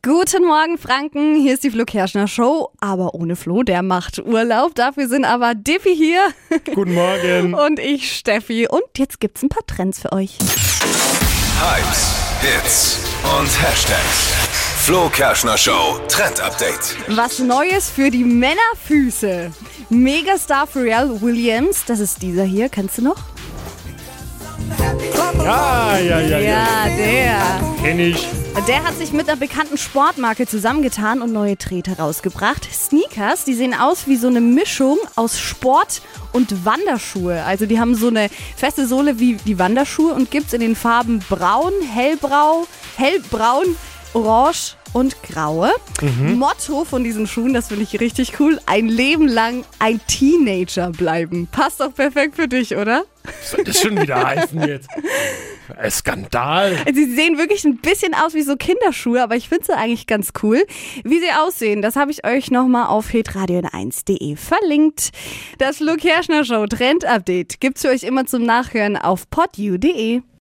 Guten Morgen, Franken. Hier ist die Flo Kerschner Show, aber ohne Flo, der macht Urlaub. Dafür sind aber Diffi hier. Guten Morgen. Und ich, Steffi. Und jetzt gibt's ein paar Trends für euch. Hypes, Hits und Hashtags. Flo Kerschner Show Trend Update. Was Neues für die Männerfüße. Megastar Pharrell Williams, das ist dieser hier, kennst du noch? Ja, ja, ja, ja. Ja, der. Kenn ich. Der hat sich mit einer bekannten Sportmarke zusammengetan und neue Treter rausgebracht. Sneakers, die sehen aus wie so eine Mischung aus Sport und Wanderschuhe. Also die haben so eine feste Sohle wie die Wanderschuhe und gibt's in den Farben braun, hellbrau, hellbraun, orange und graue. Motto von diesen Schuhen, das finde ich richtig cool, ein Leben lang ein Teenager bleiben. Passt doch perfekt für dich, oder? Was soll das schon wieder heißen jetzt? Ein Skandal. Sie sehen wirklich ein bisschen aus wie so Kinderschuhe, aber ich finde sie eigentlich ganz cool. Wie sie aussehen, das habe ich euch nochmal auf hitradio1.de verlinkt. Das Flo Kerschner Show Trend Update gibt's für euch immer zum Nachhören auf podu.de.